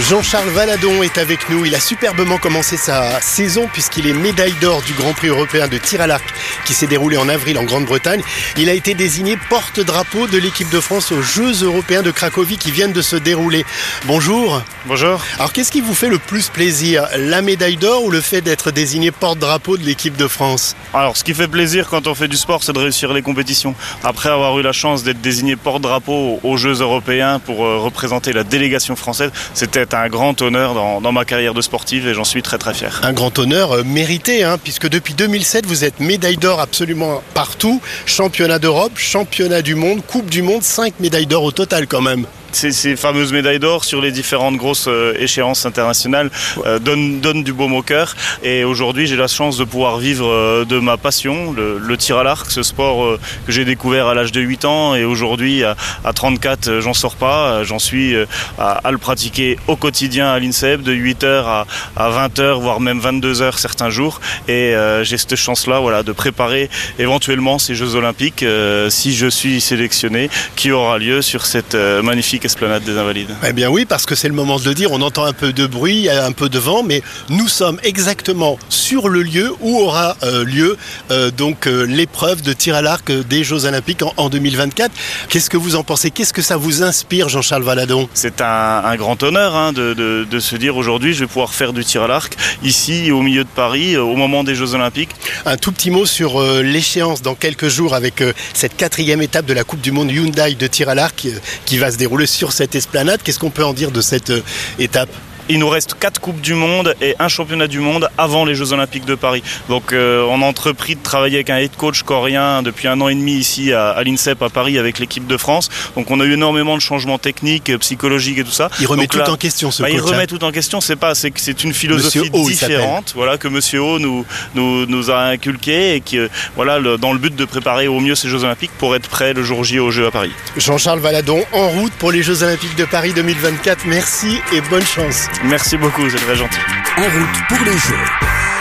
Jean-Charles Valadon est avec nous. Il a superbement commencé sa saison puisqu'il est médaille d'or du Grand Prix européen de tir à l'arc qui s'est déroulé en avril en Grande-Bretagne. Il a été désigné porte-drapeau de l'équipe de France aux Jeux européens de Cracovie qui viennent de se dérouler. Bonjour. Bonjour. Alors qu'est-ce qui vous fait le plus plaisir La médaille d'or ou le fait d'être désigné porte-drapeau de l'équipe de France? Alors ce qui fait plaisir quand on fait du sport, c'est de réussir les compétitions. Après avoir eu la chance d'être désigné porte-drapeau aux Jeux européens pour euh, représenter la délégation française, c'était un grand honneur dans, ma carrière de sportive et j'en suis très très fier. Un grand honneur euh, mérité, hein, puisque depuis 2007, vous êtes médaille d'or absolument partout. Championnat d'Europe, championnat du monde, Coupe du monde, 5 médailles d'or au total quand même ces, fameuses médailles d'or sur les différentes grosses euh, échéances internationales euh, donnent, du baume au cœur. Et aujourd'hui, j'ai la chance de pouvoir vivre euh, de ma passion, le, tir à l'arc, ce sport que j'ai découvert à l'âge de 8 ans. Et aujourd'hui, à, 34, j'en sors pas. J'en suis à, le pratiquer au quotidien à l'INSEP, de 8h à, 20h, voire même 22h certains jours. Et j'ai cette chance-là voilà, de préparer éventuellement ces Jeux Olympiques, si je suis sélectionné, qui aura lieu sur cette magnifique Esplanade des Invalides Eh bien oui, parce que c'est le moment de le dire, on entend un peu de bruit, un peu de vent, mais nous sommes exactement sur le lieu où aura euh, lieu euh, donc euh, l'épreuve de tir à l'arc des Jeux Olympiques en, 2024. Qu'est-ce que vous en pensez? Qu'est-ce que ça vous inspire, Jean-Charles Valadon? C'est un, grand honneur hein, de, se dire aujourd'hui je vais pouvoir faire du tir à l'arc ici au milieu de Paris au moment des Jeux Olympiques. Un tout petit mot sur l'échéance dans quelques jours avec cette quatrième étape de la Coupe du Monde Hyundai de tir à l'arc qui va se dérouler sur cette esplanade. Qu'est-ce qu'on peut en dire de cette euh, étape? Il nous reste quatre Coupes du Monde et un championnat du monde avant les Jeux Olympiques de Paris. Donc euh, on a entrepris de travailler avec un head coach coréen depuis un an et demi ici à, l'INSEP à Paris avec l'équipe de France. Donc on a eu énormément de changements techniques, psychologiques et tout ça. Il remet tout en question ce bah, coach. Il remet tout en question, c'est pas, c'est c'est une philosophie différente, voilà que Monsieur O nous, nous, nous a inculqué et qui euh, voilà dans le but de préparer au mieux ces Jeux Olympiques pour être prêt le jour J aux Jeux à Paris. Jean-Charles Valadon en route pour les Jeux Olympiques de Paris 2024. Merci et bonne chance. Merci beaucoup, c'est très gentil. En route pour les Jeux.